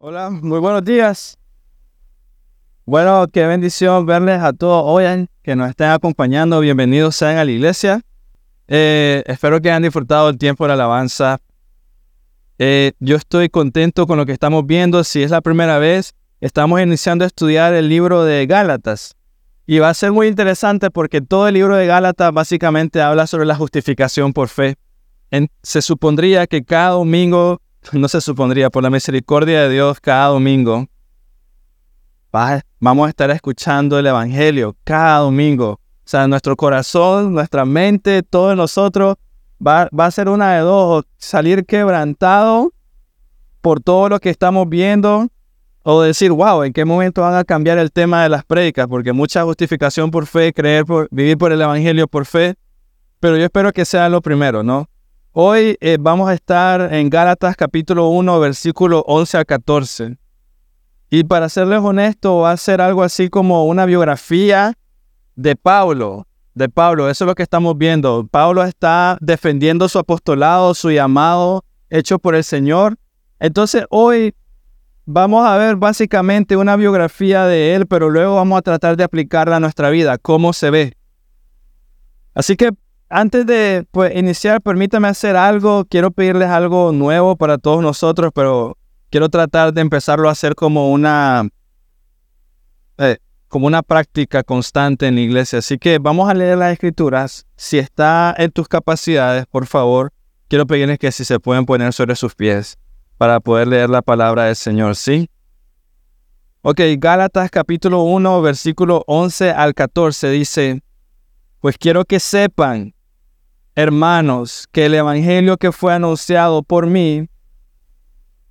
Hola, muy buenos días. Bueno, qué bendición verles a todos hoy que nos estén acompañando. Bienvenidos sean a la iglesia. Eh, espero que hayan disfrutado el tiempo de la alabanza. Eh, yo estoy contento con lo que estamos viendo. Si es la primera vez, estamos iniciando a estudiar el libro de Gálatas. Y va a ser muy interesante porque todo el libro de Gálatas básicamente habla sobre la justificación por fe. se supondría que cada domingo, no se supondría, por la misericordia de Dios, cada domingo, vamos a estar escuchando el Evangelio cada domingo. O sea, nuestro corazón, nuestra mente, todos nosotros va, a ser una de dos, salir quebrantado por todo lo que estamos viendo o decir, wow, ¿en qué momento van a cambiar el tema de las prédicas? Porque mucha justificación por fe, creer por, vivir por el Evangelio por fe, pero yo espero que sea lo primero, ¿no? Hoy eh, vamos a estar en Gálatas capítulo 1, versículo 11 a 14. Y para serles honesto, va a ser algo así como una biografía de Pablo, de Pablo. Eso es lo que estamos viendo. Pablo está defendiendo su apostolado, su llamado hecho por el Señor. Entonces hoy vamos a ver básicamente una biografía de él, pero luego vamos a tratar de aplicarla a nuestra vida, cómo se ve. Así que antes de pues, iniciar, permítame hacer algo. Quiero pedirles algo nuevo para todos nosotros, pero quiero tratar de empezarlo a hacer como una, eh, como una práctica constante en la iglesia. Así que vamos a leer las escrituras. Si está en tus capacidades, por favor, quiero pedirles que si se pueden poner sobre sus pies para poder leer la palabra del Señor, ¿sí? Ok, Gálatas capítulo 1, versículo 11 al 14 dice, pues quiero que sepan, hermanos, que el Evangelio que fue anunciado por mí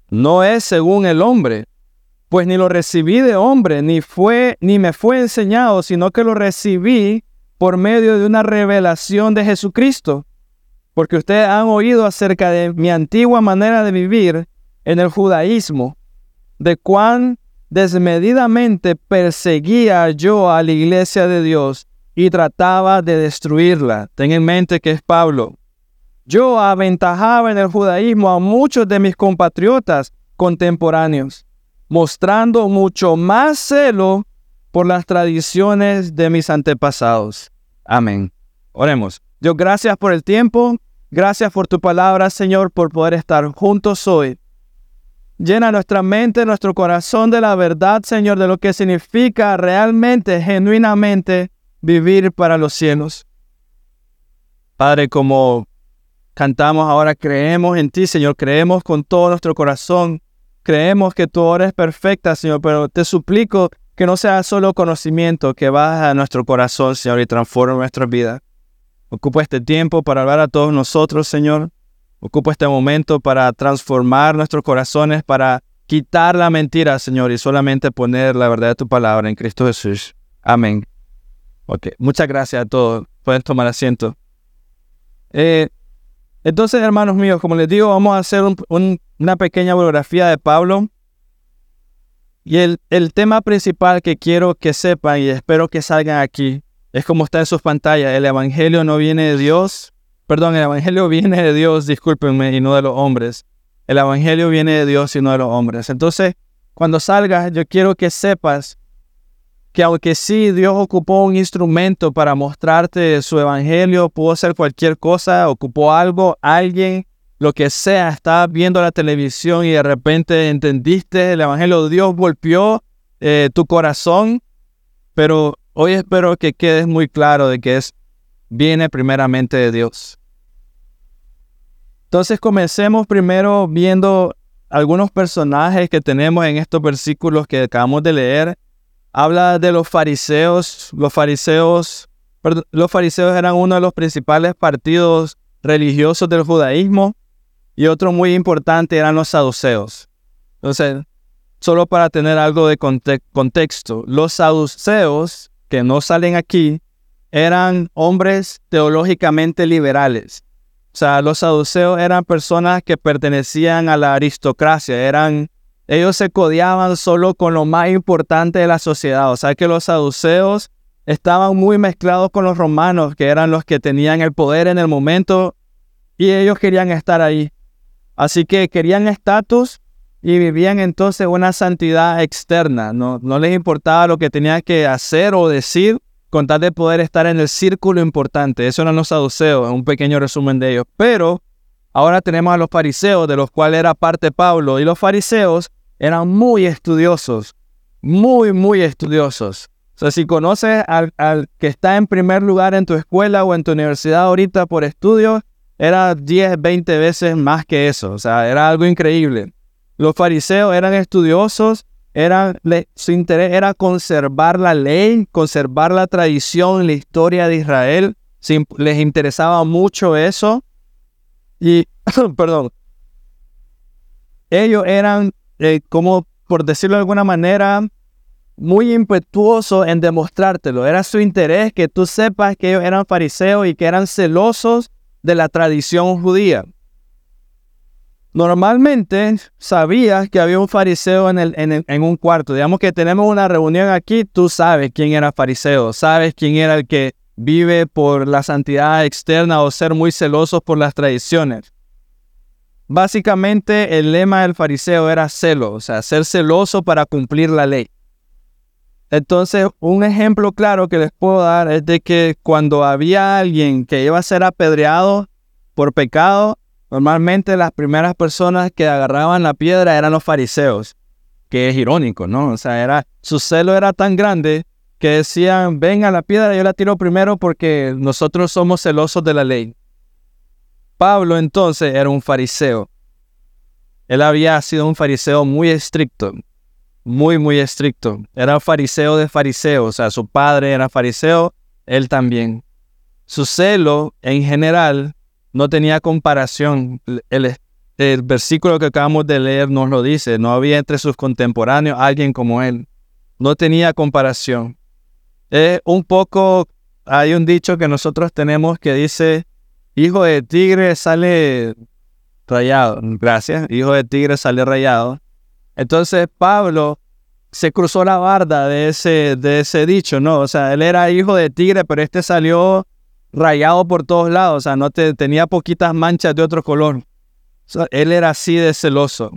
no es según el hombre, pues ni lo recibí de hombre, ni fue ni me fue enseñado, sino que lo recibí por medio de una revelación de Jesucristo. Porque ustedes han oído acerca de mi antigua manera de vivir en el judaísmo, de cuán desmedidamente perseguía yo a la iglesia de Dios y trataba de destruirla. Ten en mente que es Pablo. Yo aventajaba en el judaísmo a muchos de mis compatriotas contemporáneos, mostrando mucho más celo por las tradiciones de mis antepasados. Amén. Oremos. Dios, gracias por el tiempo. Gracias por tu palabra, Señor, por poder estar juntos hoy Llena nuestra mente, nuestro corazón de la verdad, Señor, de lo que significa realmente, genuinamente vivir para los cielos. Padre, como cantamos ahora, creemos en ti, Señor, creemos con todo nuestro corazón, creemos que tú eres perfecta, Señor, pero te suplico que no sea solo conocimiento, que baja a nuestro corazón, Señor, y transforme nuestra vida. Ocupa este tiempo para hablar a todos nosotros, Señor. Ocupo este momento para transformar nuestros corazones, para quitar la mentira, Señor, y solamente poner la verdad de tu palabra en Cristo Jesús. Amén. Ok, muchas gracias a todos. Pueden tomar asiento. Eh, entonces, hermanos míos, como les digo, vamos a hacer una pequeña biografía de Pablo. Y el, el tema principal que quiero que sepan y espero que salgan aquí es como está en sus pantallas. El Evangelio no viene de Dios, Perdón, el Evangelio viene de Dios, discúlpenme, y no de los hombres. El Evangelio viene de Dios y no de los hombres. Entonces, cuando salgas, yo quiero que sepas que aunque sí Dios ocupó un instrumento para mostrarte su Evangelio, pudo ser cualquier cosa, ocupó algo, alguien, lo que sea, estabas viendo la televisión y de repente entendiste el Evangelio, Dios golpeó eh, tu corazón, pero hoy espero que quedes muy claro de que es viene primeramente de Dios. Entonces comencemos primero viendo algunos personajes que tenemos en estos versículos que acabamos de leer. Habla de los fariseos. Los fariseos, los fariseos eran uno de los principales partidos religiosos del judaísmo y otro muy importante eran los saduceos. Entonces, solo para tener algo de contexto, los saduceos, que no salen aquí, eran hombres teológicamente liberales. O sea, los saduceos eran personas que pertenecían a la aristocracia, eran ellos se codiaban solo con lo más importante de la sociedad. O sea que los saduceos estaban muy mezclados con los romanos, que eran los que tenían el poder en el momento, y ellos querían estar ahí. Así que querían estatus y vivían entonces una santidad externa. No, no les importaba lo que tenían que hacer o decir con tal de poder estar en el círculo importante. Eso eran los saduceos, un pequeño resumen de ellos. Pero ahora tenemos a los fariseos, de los cuales era parte Pablo. Y los fariseos eran muy estudiosos, muy, muy estudiosos. O sea, si conoces al, al que está en primer lugar en tu escuela o en tu universidad ahorita por estudios, era 10, 20 veces más que eso. O sea, era algo increíble. Los fariseos eran estudiosos, su interés era conservar la ley, conservar la tradición, la historia de Israel. les interesaba mucho eso. Y, perdón, ellos eran, eh, como por decirlo de alguna manera, muy impetuosos en demostrártelo. Era su interés que tú sepas que ellos eran fariseos y que eran celosos de la tradición judía. Normalmente sabías que había un fariseo en, el, en, un cuarto. Digamos que tenemos una reunión aquí, tú sabes quién era fariseo, sabes quién era el que vive por la santidad externa o ser muy celosos por las tradiciones. Básicamente el lema del fariseo era celo, o sea, ser celoso para cumplir la ley. Entonces, un ejemplo claro que les puedo dar es de que cuando había alguien que iba a ser apedreado por pecado, normalmente las primeras personas que agarraban la piedra eran los fariseos, que es irónico, ¿no? O sea, era, su celo era tan grande que decían, venga la piedra, yo la tiro primero porque nosotros somos celosos de la ley. Pablo entonces era un fariseo. Él había sido un fariseo muy estricto muy, muy estricto. Era fariseo de fariseos, o sea, su padre era fariseo, él también. Su celo, en general, no tenía comparación. El, el versículo que acabamos de leer nos lo dice, no había entre sus contemporáneos alguien como él. No tenía comparación. Es un poco, hay un dicho que nosotros tenemos que dice, hijo de tigre sale rayado. Gracias, hijo de tigre sale rayado. Entonces Pablo se cruzó la barda de ese, de ese dicho, ¿no? O sea, él era hijo de tigre, pero este salió rayado por todos lados, o sea, no tenía poquitas manchas de otro color. él era así de celoso.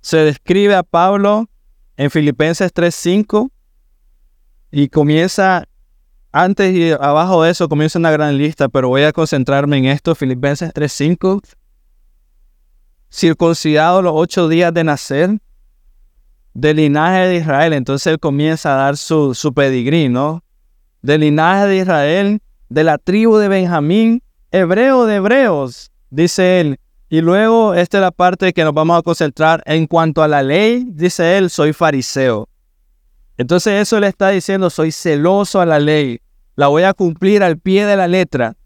Se describe a Pablo en Filipenses 3:5 y comienza, antes y abajo de eso comienza una gran lista, pero voy a concentrarme en esto, Filipenses 3:5 circuncidado los ocho días de nacer, del linaje de Israel. Entonces él comienza a dar su, su pedigrí, ¿no? Del linaje de Israel, de la tribu de Benjamín, hebreo de hebreos, dice él. Y luego, esta es la parte que nos vamos a concentrar. En cuanto a la ley, dice él, soy fariseo. Entonces eso le está diciendo, soy celoso a la ley. La voy a cumplir al pie de la letra.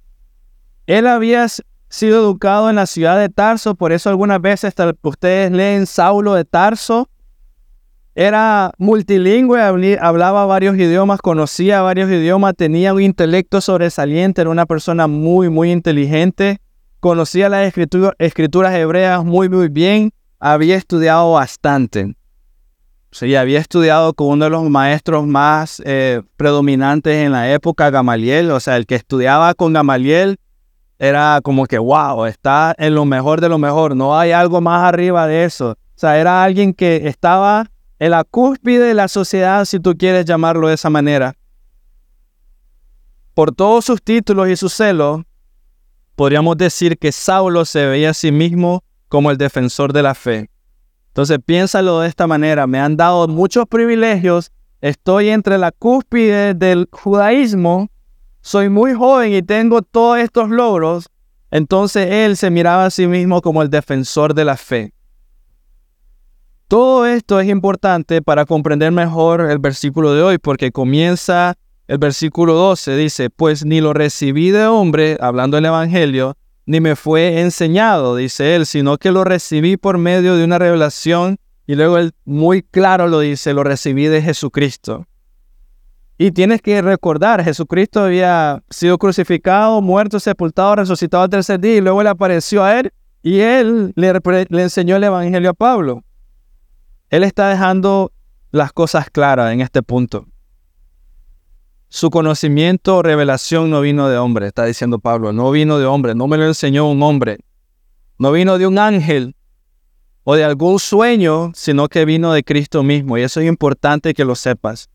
Él había sido educado en la ciudad de Tarso, por eso algunas veces ustedes leen Saulo de Tarso. Era multilingüe, hablaba varios idiomas, conocía varios idiomas, tenía un intelecto sobresaliente, era una persona muy, muy inteligente, conocía las escrituras hebreas muy, muy bien, había estudiado bastante. Sí, había estudiado con uno de los maestros más eh, predominantes en la época, Gamaliel, o sea, el que estudiaba con Gamaliel era como que, wow, está en lo mejor de lo mejor, no hay algo más arriba de eso. O sea, era alguien que estaba en la cúspide de la sociedad, si tú quieres llamarlo de esa manera. Por todos sus títulos y su celo, podríamos decir que Saulo se veía a sí mismo como el defensor de la fe. Entonces piénsalo de esta manera, me han dado muchos privilegios, estoy entre la cúspide del judaísmo. Soy muy joven y tengo todos estos logros, entonces él se miraba a sí mismo como el defensor de la fe. Todo esto es importante para comprender mejor el versículo de hoy, porque comienza el versículo 12, dice, pues ni lo recibí de hombre, hablando del Evangelio, ni me fue enseñado, dice él, sino que lo recibí por medio de una revelación, y luego él muy claro lo dice, lo recibí de Jesucristo. Y tienes que recordar, Jesucristo había sido crucificado, muerto, sepultado, resucitado al tercer día y luego le apareció a él y él le, enseñó el Evangelio a Pablo. Él está dejando las cosas claras en este punto. Su conocimiento o revelación no vino de hombre, está diciendo Pablo, no vino de hombre, no me lo enseñó un hombre, no vino de un ángel o de algún sueño, sino que vino de Cristo mismo. Y eso es importante que lo sepas.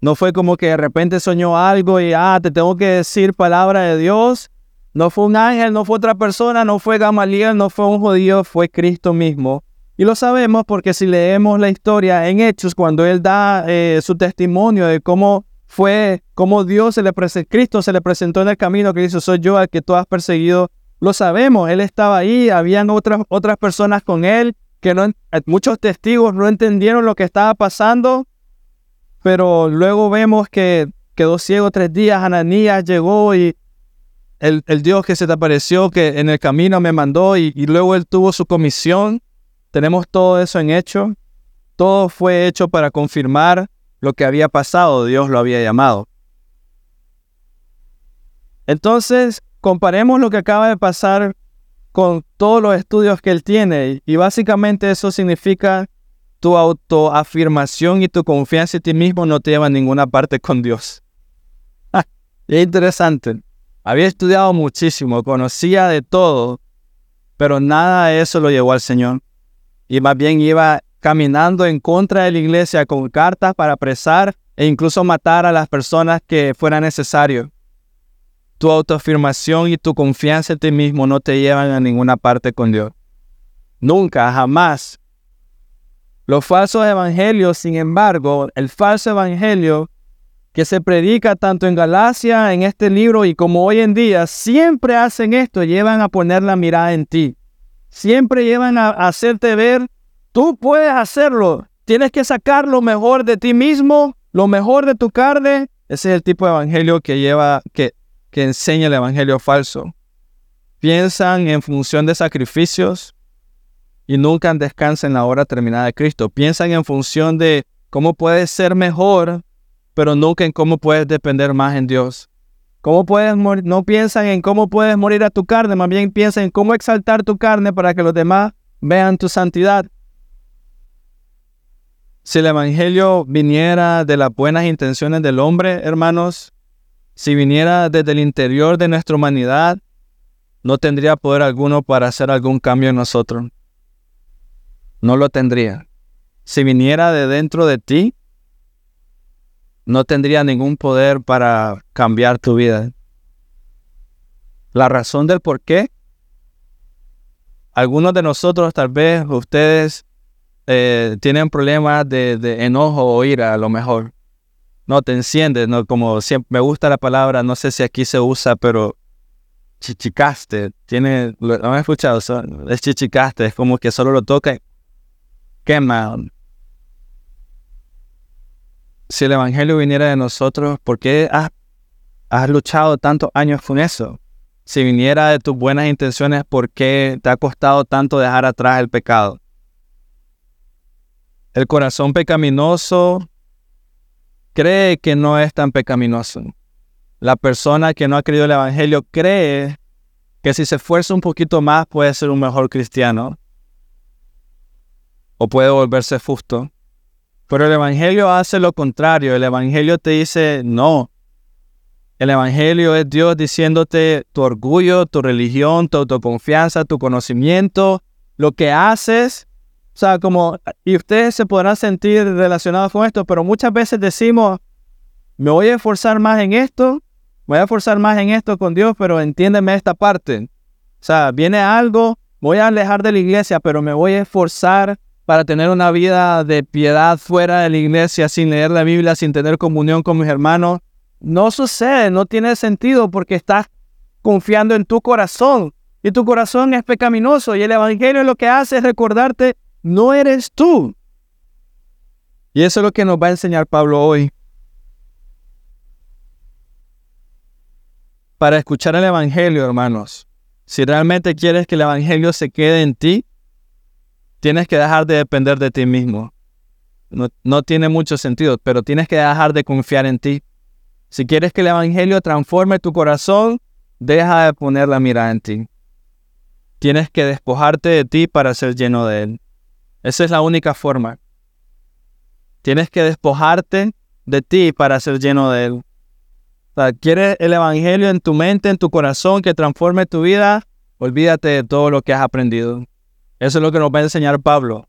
No fue como que de repente soñó algo y, ah, te tengo que decir palabra de Dios. No fue un ángel, no fue otra persona, no fue Gamaliel, no fue un judío, fue Cristo mismo. Y lo sabemos porque si leemos la historia en Hechos, cuando él da eh, su testimonio de cómo fue, cómo Dios se le presentó, Cristo se le presentó en el camino, que dice, soy yo al que tú has perseguido, lo sabemos, él estaba ahí, habían otras, otras personas con él, que no, muchos testigos no entendieron lo que estaba pasando, pero luego vemos que quedó ciego tres días, Ananías llegó y el, Dios que se te apareció, que en el camino me mandó y, y luego él tuvo su comisión. Tenemos todo eso en hecho. Todo fue hecho para confirmar lo que había pasado, Dios lo había llamado. Entonces, comparemos lo que acaba de pasar con todos los estudios que él tiene y básicamente eso significa tu autoafirmación y tu confianza en ti mismo no te lleva a ninguna parte con Dios. es interesante. Había estudiado muchísimo, conocía de todo, pero nada de eso lo llevó al Señor. Y más bien iba caminando en contra de la iglesia con cartas para apresar e incluso matar a las personas que fuera necesario. Tu autoafirmación y tu confianza en ti mismo no te llevan a ninguna parte con Dios. Nunca, jamás los falsos evangelios, sin embargo, el falso evangelio que se predica tanto en Galacia, en este libro y como hoy en día, siempre hacen esto, llevan a poner la mirada en ti. Siempre llevan a hacerte ver, tú puedes hacerlo, tienes que sacar lo mejor de ti mismo, lo mejor de tu carne. Ese es el tipo de evangelio que lleva, que, que enseña el evangelio falso. Piensan en función de sacrificios, y nunca descansan en la hora terminada de Cristo. Piensan en función de cómo puedes ser mejor, pero nunca en cómo puedes depender más en Dios. ¿Cómo puedes No piensan en cómo puedes morir a tu carne, más bien piensan en cómo exaltar tu carne para que los demás vean tu santidad. Si el Evangelio viniera de las buenas intenciones del hombre, hermanos, si viniera desde el interior de nuestra humanidad, no tendría poder alguno para hacer algún cambio en nosotros no lo tendría. Si viniera de dentro de ti, no tendría ningún poder para cambiar tu vida. La razón del por qué, algunos de nosotros, tal vez ustedes, eh, tienen problemas de, enojo o ira, a lo mejor. No te enciendes, no como siempre me gusta la palabra, no sé si aquí se usa, pero chichicaste, tiene, lo, han escuchado, es chichicaste, es como que solo lo toca quema. Si el Evangelio viniera de nosotros, ¿por qué has, has luchado tantos años con eso? Si viniera de tus buenas intenciones, ¿por qué te ha costado tanto dejar atrás el pecado? El corazón pecaminoso cree que no es tan pecaminoso. La persona que no ha creído el Evangelio cree que si se esfuerza un poquito más puede ser un mejor cristiano o puede volverse justo. Pero el Evangelio hace lo contrario. El Evangelio te dice, no. El Evangelio es Dios diciéndote tu orgullo, tu religión, tu autoconfianza, tu conocimiento, lo que haces. O sea, como, y ustedes se podrán sentir relacionados con esto, pero muchas veces decimos, me voy a esforzar más en esto, me voy a esforzar más en esto con Dios, pero entiéndeme esta parte. O sea, viene algo, voy a alejar de la iglesia, pero me voy a esforzar para tener una vida de piedad fuera de la iglesia, sin leer la Biblia, sin tener comunión con mis hermanos, no sucede, no tiene sentido porque estás confiando en tu corazón y tu corazón es pecaminoso y el Evangelio lo que hace es recordarte, no eres tú. Y eso es lo que nos va a enseñar Pablo hoy. Para escuchar el Evangelio, hermanos, si realmente quieres que el Evangelio se quede en ti, tienes que dejar de depender de ti mismo. No, tiene mucho sentido, pero tienes que dejar de confiar en ti. Si quieres que el Evangelio transforme tu corazón, deja de poner la mirada en ti. Tienes que despojarte de ti para ser lleno de Él. Esa es la única forma. Tienes que despojarte de ti para ser lleno de Él. O sea, ¿Quieres el Evangelio en tu mente, en tu corazón, que transforme tu vida? Olvídate de todo lo que has aprendido. Eso es lo que nos va a enseñar Pablo.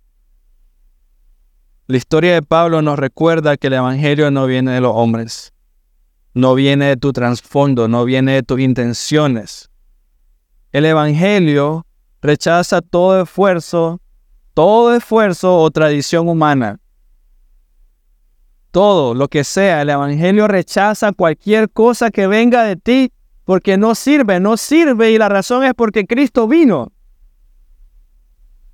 La historia de Pablo nos recuerda que el Evangelio no viene de los hombres, no viene de tu trasfondo, no viene de tus intenciones. El Evangelio rechaza todo esfuerzo, todo esfuerzo o tradición humana. Todo lo que sea, el Evangelio rechaza cualquier cosa que venga de ti porque no sirve, no sirve y la razón es porque Cristo vino.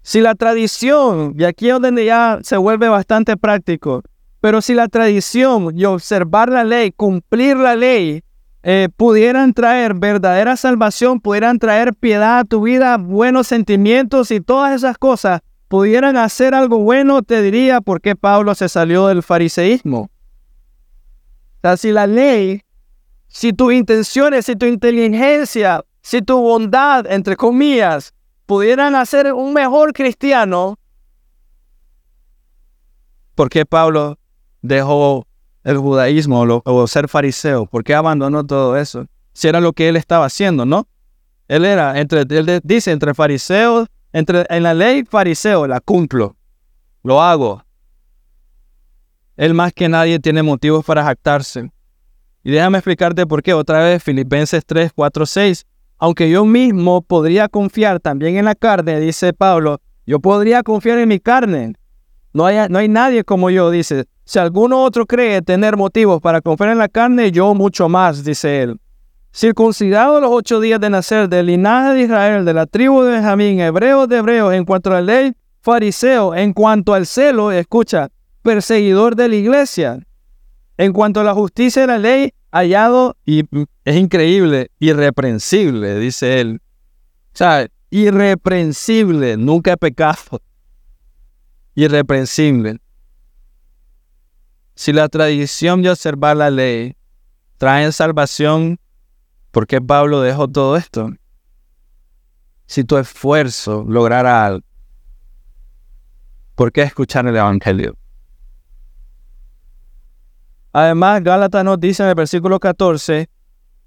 Si la tradición, y aquí es donde ya se vuelve bastante práctico, pero si la tradición y observar la ley, cumplir la ley, eh, pudieran traer verdadera salvación, pudieran traer piedad a tu vida, buenos sentimientos y todas esas cosas, pudieran hacer algo bueno, te diría por qué Pablo se salió del fariseísmo. O sea, si la ley, si tus intenciones, si tu inteligencia, si tu bondad, entre comillas, pudieran hacer un mejor cristiano, ¿por qué Pablo dejó el judaísmo o, ser fariseo? ¿Por qué abandonó todo eso? Si era lo que él estaba haciendo, ¿no? Él era, entre, él dice, entre fariseos, entre, en la ley fariseo, la cumplo, lo hago. Él más que nadie tiene motivos para jactarse. Y déjame explicarte por qué. Otra vez, Filipenses 3, 4, 6 aunque yo mismo podría confiar también en la carne, dice Pablo, yo podría confiar en mi carne. No hay, no hay nadie como yo, dice. Si alguno otro cree tener motivos para confiar en la carne, yo mucho más, dice él. Circuncidado los ocho días de nacer del linaje de Israel, de la tribu de Benjamín, hebreo de hebreos, en cuanto a la ley, fariseo, en cuanto al celo, escucha, perseguidor de la iglesia. En cuanto a la justicia de la ley, hallado y es increíble, irreprensible, dice él. O sea, irreprensible, nunca pecado. Irreprensible. Si la tradición de observar la ley trae salvación, ¿por qué Pablo dejó todo esto? Si tu esfuerzo lograra algo, ¿por qué escuchar el Evangelio? Además, Gálatas nos dice en el versículo 14,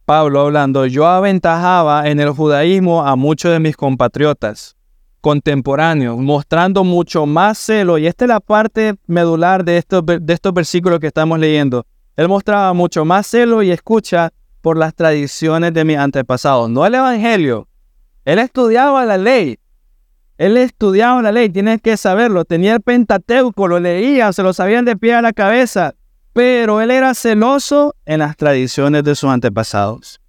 Pablo hablando, yo aventajaba en el judaísmo a muchos de mis compatriotas contemporáneos, mostrando mucho más celo, y esta es la parte medular de estos, de estos versículos que estamos leyendo. Él mostraba mucho más celo y escucha por las tradiciones de mis antepasados, no el Evangelio. Él estudiaba la ley. Él estudiaba la ley, tienes que saberlo. Tenía el Pentateuco, lo leía, se lo sabían de pie a la cabeza pero él era celoso en las tradiciones de sus antepasados.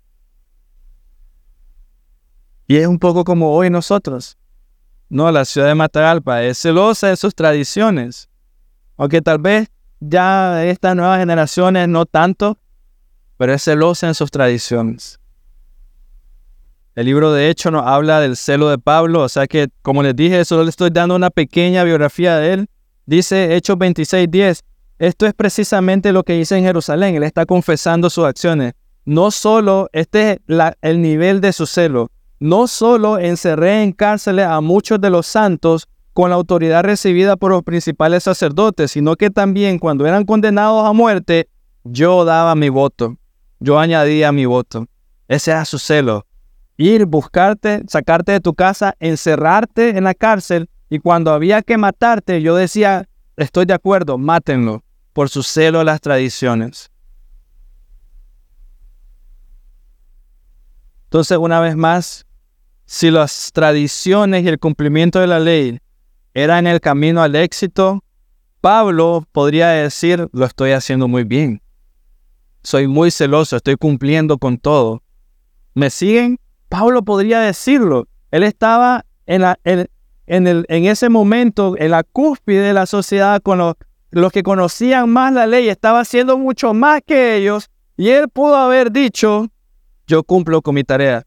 Y es un poco como hoy nosotros. No, la ciudad de Matagalpa es celosa de sus tradiciones. Aunque tal vez ya estas nuevas generaciones no tanto, pero es celosa en sus tradiciones. El libro de Hechos nos habla del celo de Pablo, o sea que, como les dije, solo le estoy dando una pequeña biografía de él. Dice Hechos 26:10, esto es precisamente lo que dice en Jerusalén. Él está confesando sus acciones. No solo, este es el nivel de su celo. No solo encerré en cárceles a muchos de los santos con la autoridad recibida por los principales sacerdotes, sino que también cuando eran condenados a muerte, yo daba mi voto. Yo añadía mi voto. Ese era su celo. Ir, buscarte, sacarte de tu casa, encerrarte en la cárcel y cuando había que matarte, yo decía, estoy de acuerdo, mátenlo por su celo a las tradiciones. Entonces, una vez más, si las tradiciones y el cumplimiento de la ley eran el camino al éxito, Pablo podría decir, lo estoy haciendo muy bien. Soy muy celoso, estoy cumpliendo con todo. ¿Me siguen? Pablo podría decirlo. Él estaba en, en, en ese momento en la cúspide de la sociedad con los los que conocían más la ley estaban haciendo mucho más que ellos y él pudo haber dicho, yo cumplo con mi tarea.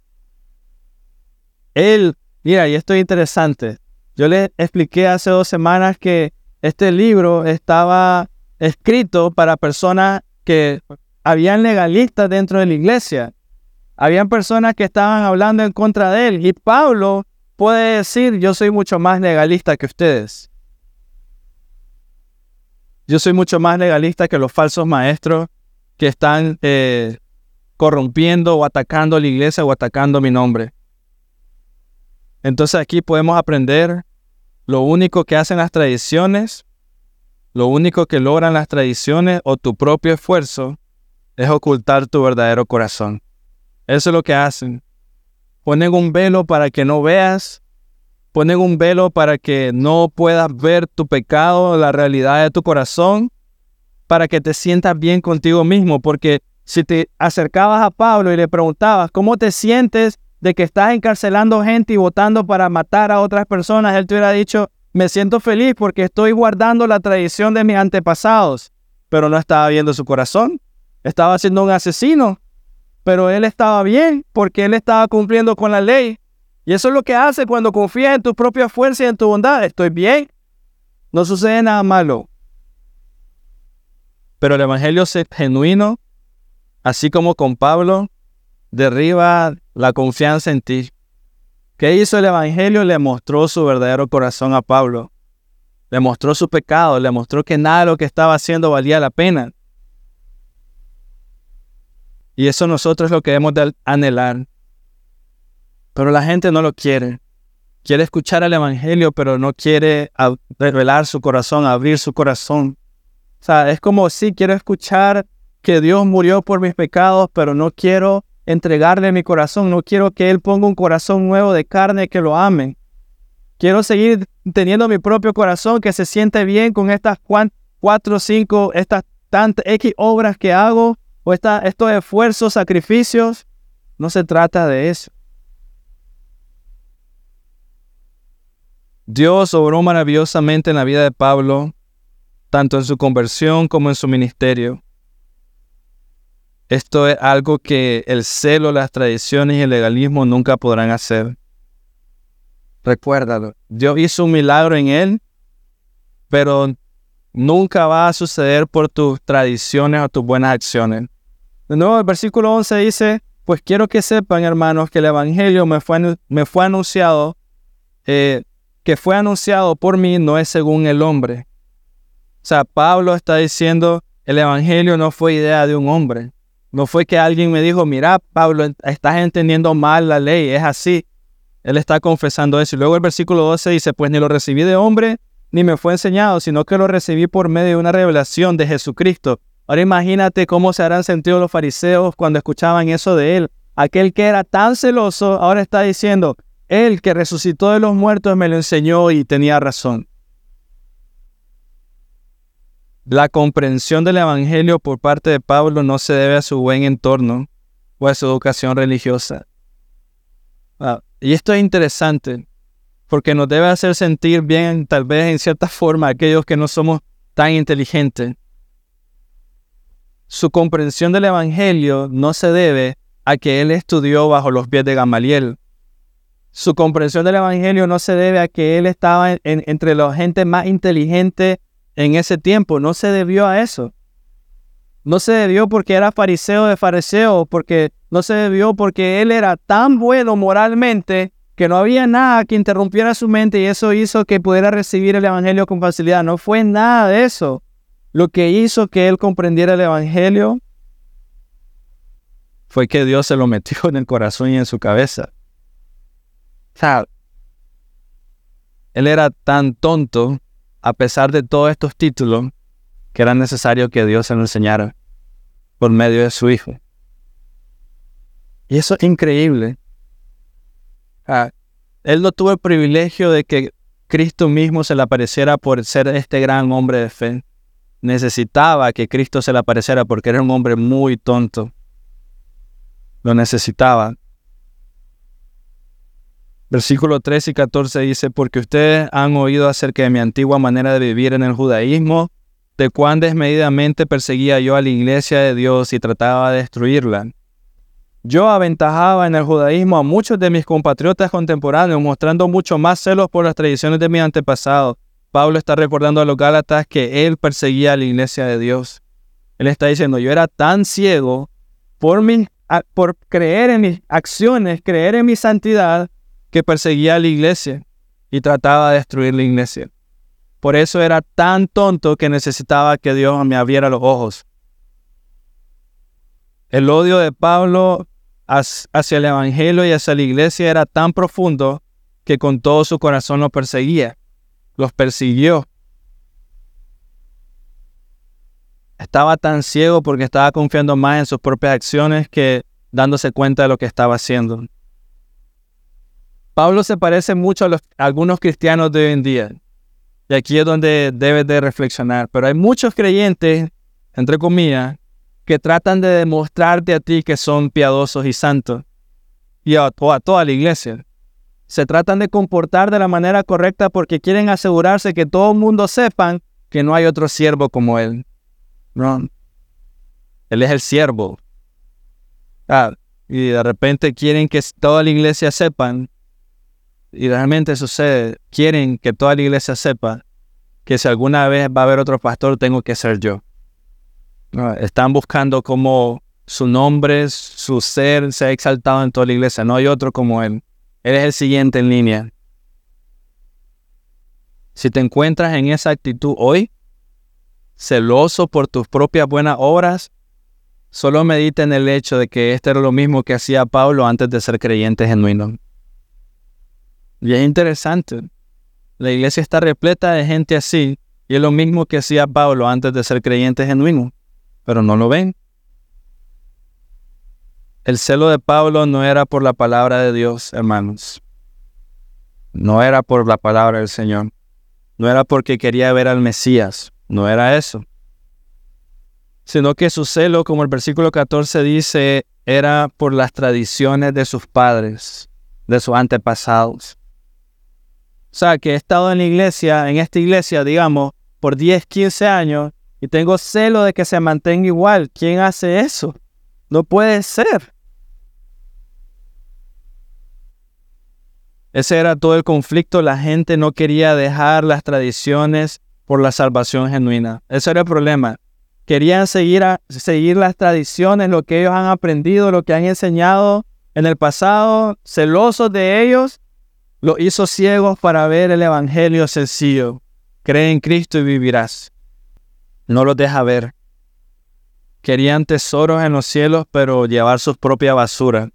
Él, mira, y esto es interesante. Yo les expliqué hace dos semanas que este libro estaba escrito para personas que habían legalistas dentro de la iglesia. Habían personas que estaban hablando en contra de él. Y Pablo puede decir, yo soy mucho más legalista que ustedes. Yo soy mucho más legalista que los falsos maestros que están eh, corrompiendo o atacando la iglesia o atacando mi nombre. Entonces aquí podemos aprender lo único que hacen las tradiciones, lo único que logran las tradiciones o tu propio esfuerzo es ocultar tu verdadero corazón. Eso es lo que hacen. Ponen un velo para que no veas, ponen un velo para que no puedas ver tu pecado, la realidad de tu corazón, para que te sientas bien contigo mismo, porque si te acercabas a Pablo y le preguntabas, ¿cómo te sientes de que estás encarcelando gente y votando para matar a otras personas? Él te hubiera dicho, me siento feliz porque estoy guardando la tradición de mis antepasados, pero no estaba viendo su corazón. Estaba siendo un asesino, pero él estaba bien porque él estaba cumpliendo con la ley. Y eso es lo que hace cuando confías en tu propia fuerza y en tu bondad. Estoy bien. No sucede nada malo. Pero el Evangelio es genuino, así como con Pablo, derriba la confianza en ti. ¿Qué hizo el Evangelio? Le mostró su verdadero corazón a Pablo. Le mostró su pecado, le mostró que nada de lo que estaba haciendo valía la pena. Y eso nosotros lo que debemos de anhelar. Pero la gente no lo quiere. Quiere escuchar el Evangelio, pero no quiere revelar su corazón, abrir su corazón. O sea, es como si quiero escuchar que Dios murió por mis pecados, pero no quiero entregarle mi corazón. No quiero que Él ponga un corazón nuevo de carne que lo ame. Quiero seguir teniendo mi propio corazón que se siente bien con estas cuatro cinco, estas tantas X obras que hago o estos esfuerzos, sacrificios, no se trata de eso. Dios obró maravillosamente en la vida de Pablo, tanto en su conversión como en su ministerio. Esto es algo que el celo, las tradiciones y el legalismo nunca podrán hacer. Recuérdalo, Dios hizo un milagro en él, pero nunca va a suceder por tus tradiciones o tus buenas acciones. De nuevo, el versículo 11 dice, pues quiero que sepan, hermanos, que el Evangelio me fue, anunciado, eh, que fue anunciado por mí, no es según el hombre. O sea, Pablo está diciendo, el Evangelio no fue idea de un hombre. No fue que alguien me dijo, mira, Pablo, estás entendiendo mal la ley, es así. Él está confesando eso. Y luego el versículo 12 dice, pues ni lo recibí de hombre, ni me fue enseñado, sino que lo recibí por medio de una revelación de Jesucristo. Ahora imagínate cómo se harán sentido los fariseos cuando escuchaban eso de él. Aquel que era tan celoso ahora está diciendo, él que resucitó de los muertos me lo enseñó y tenía razón. La comprensión del Evangelio por parte de Pablo no se debe a su buen entorno o a su educación religiosa. Ah, y esto es interesante porque nos debe hacer sentir bien, tal vez en cierta forma, aquellos que no somos tan inteligentes su comprensión del Evangelio no se debe a que él estudió bajo los pies de Gamaliel. Su comprensión del Evangelio no se debe a que él estaba entre la gente más inteligente en ese tiempo. No se debió a eso. No se debió porque era fariseo de fariseo, porque no se debió porque él era tan bueno moralmente que no había nada que interrumpiera su mente y eso hizo que pudiera recibir el Evangelio con facilidad. No fue nada de eso. Lo que hizo que él comprendiera el Evangelio fue que Dios se lo metió en el corazón y en su cabeza. O él era tan tonto, a pesar de todos estos títulos, que era necesario que Dios se lo enseñara por medio de su Hijo. Y eso es increíble. Él no tuvo el privilegio de que Cristo mismo se le apareciera por ser este gran hombre de fe necesitaba que Cristo se le apareciera porque era un hombre muy tonto. Lo necesitaba. Versículo 13 y 14 dice, porque ustedes han oído acerca de mi antigua manera de vivir en el judaísmo, de cuán desmedidamente perseguía yo a la iglesia de Dios y trataba de destruirla. Yo aventajaba en el judaísmo a muchos de mis compatriotas contemporáneos, mostrando mucho más celos por las tradiciones de mis antepasados Pablo está recordando a los Gálatas que él perseguía a la iglesia de Dios. Él está diciendo, yo era tan ciego por, por creer en mis acciones, creer en mi santidad, que perseguía a la iglesia y trataba de destruir la iglesia. Por eso era tan tonto que necesitaba que Dios me abriera los ojos. El odio de Pablo hacia el Evangelio y hacia la iglesia era tan profundo que con todo su corazón los perseguía, los persiguió. Estaba tan ciego porque estaba confiando más en sus propias acciones que dándose cuenta de lo que estaba haciendo. Pablo se parece mucho a, algunos cristianos de hoy en día. Y aquí es donde debes de reflexionar. Pero hay muchos creyentes, entre comillas, que tratan de demostrarte a ti que son piadosos y santos. Y a, toda la iglesia. Se tratan de comportar de la manera correcta porque quieren asegurarse que todo el mundo sepan que no hay otro siervo como él. No. Él es el siervo. Ah, y de repente quieren que toda la iglesia sepan y realmente sucede, quieren que toda la iglesia sepa que si alguna vez va a haber otro pastor, tengo que ser yo. Están buscando cómo su nombre, su ser se ha exaltado en toda la iglesia. No hay otro como Él. Él es el siguiente en línea. Si te encuentras en esa actitud hoy, celoso por tus propias buenas obras, solo medita en el hecho de que esto era lo mismo que hacía Pablo antes de ser creyente genuino. Y es interesante. La iglesia está repleta de gente así, y es lo mismo que hacía Pablo antes de ser creyente genuino, pero no lo ven. El celo de Pablo no era por la palabra de Dios, hermanos. No era por la palabra del Señor. No era porque quería ver al Mesías. No era eso. Sino que su celo, como el versículo 14 dice, era por las tradiciones de sus padres, de sus antepasados. O sea, que he estado en la iglesia, en esta iglesia, digamos, por 10, 15 años y tengo celo de que se mantenga igual. ¿Quién hace eso? No puede ser. Ese era todo el conflicto. La gente no quería dejar las tradiciones por la salvación genuina. Ese era el problema. Querían seguir, seguir las tradiciones, lo que ellos han aprendido, lo que han enseñado en el pasado, celosos de ellos lo hizo ciegos para ver el Evangelio sencillo. Cree en Cristo y vivirás. No los deja ver. Querían tesoros en los cielos, pero llevar su propia basura.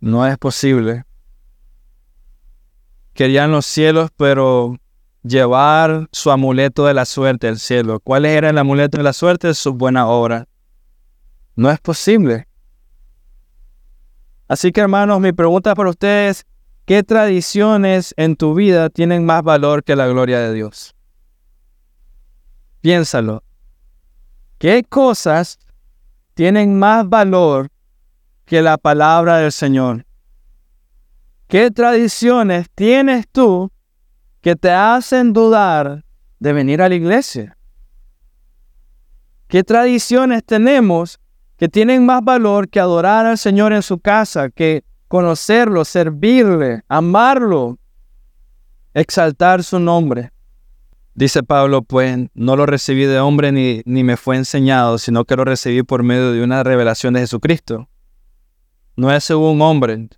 No es posible. Querían los cielos, pero llevar su amuleto de la suerte al cielo. ¿Cuál era el amuleto de la suerte? Su buena obra. No es posible. Así que hermanos, mi pregunta para ustedes ¿Qué tradiciones en tu vida tienen más valor que la gloria de Dios? Piénsalo. ¿Qué cosas tienen más valor que la palabra del Señor? ¿Qué tradiciones tienes tú que te hacen dudar de venir a la iglesia? ¿Qué tradiciones tenemos que tienen más valor que adorar al Señor en su casa, que conocerlo, servirle, amarlo, exaltar su nombre. Dice Pablo, pues no lo recibí de hombre ni, ni me fue enseñado, sino que lo recibí por medio de una revelación de Jesucristo. No es según hombre,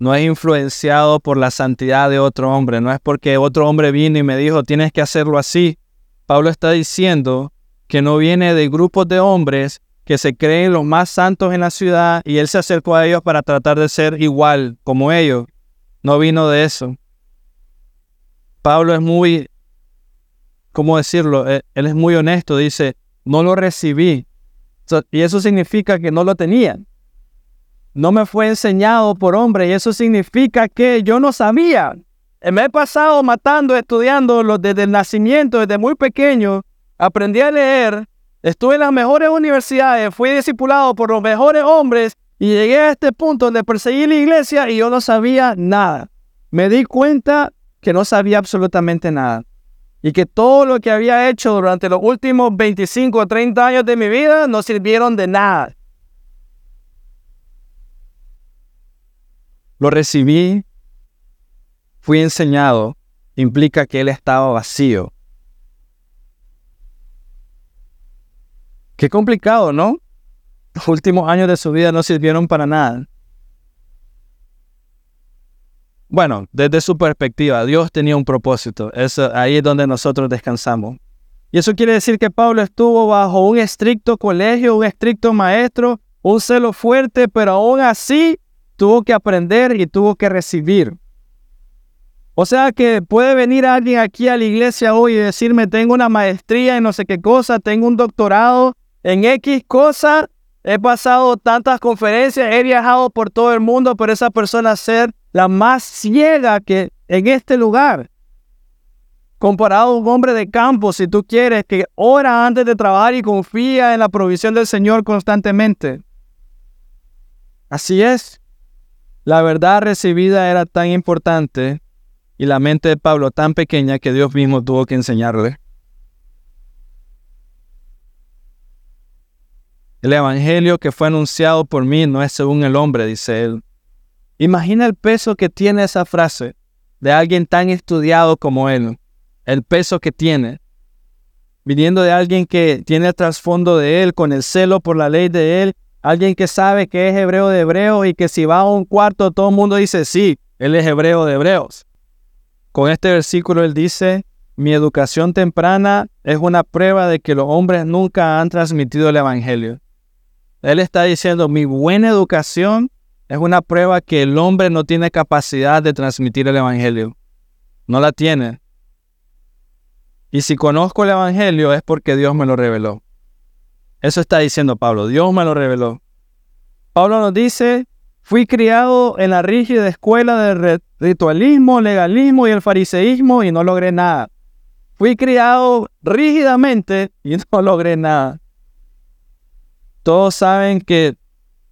no es influenciado por la santidad de otro hombre, no es porque otro hombre vino y me dijo, tienes que hacerlo así. Pablo está diciendo que no viene de grupos de hombres que se creen los más santos en la ciudad y él se acercó a ellos para tratar de ser igual como ellos. No vino de eso. Pablo es muy, ¿cómo decirlo? Él, es muy honesto, dice, no lo recibí. y eso significa que no lo tenían. No me fue enseñado por hombre y eso significa que yo no sabía. Me he pasado matando, estudiando desde el nacimiento, desde muy pequeño. Aprendí a leer Estuve en las mejores universidades, fui discipulado por los mejores hombres y llegué a este punto donde perseguí la iglesia y yo no sabía nada. Me di cuenta que no sabía absolutamente nada. Y que todo lo que había hecho durante los últimos 25 o 30 años de mi vida no sirvieron de nada. Lo recibí, fui enseñado, implica que él estaba vacío. Qué complicado, ¿no? Los últimos años de su vida no sirvieron para nada. Bueno, desde su perspectiva, Dios tenía un propósito. Eso, ahí es donde nosotros descansamos. Y eso quiere decir que Pablo estuvo bajo un estricto colegio, un estricto maestro, un celo fuerte, pero aún así tuvo que aprender y tuvo que recibir. O sea que puede venir alguien aquí a la iglesia hoy y decirme, tengo una maestría en no sé qué cosa, tengo un doctorado en X cosa, he pasado tantas conferencias, he viajado por todo el mundo, pero esa persona ser la más ciega que en este lugar. Comparado a un hombre de campo, si tú quieres, que ora antes de trabajar y confía en la provisión del Señor constantemente. Así es. La verdad recibida era tan importante y la mente de Pablo tan pequeña que Dios mismo tuvo que enseñarle. El Evangelio que fue anunciado por mí no es según el hombre, dice él. Imagina el peso que tiene esa frase de alguien tan estudiado como él. El peso que tiene. Viniendo de alguien que tiene el trasfondo de él, con el celo por la ley de él. Alguien que sabe que es hebreo de hebreos y que si va a un cuarto todo el mundo dice, sí, él es hebreo de hebreos. Con este versículo él dice, mi educación temprana es una prueba de que los hombres nunca han transmitido el Evangelio. Él está diciendo, mi buena educación es una prueba que el hombre no tiene capacidad de transmitir el Evangelio. No la tiene. Y si conozco el Evangelio es porque Dios me lo reveló. Eso está diciendo Pablo, Dios me lo reveló. Pablo nos dice, fui criado en la rígida escuela del ritualismo, legalismo y el fariseísmo y no logré nada. Fui criado rígidamente y no logré nada. Todos saben que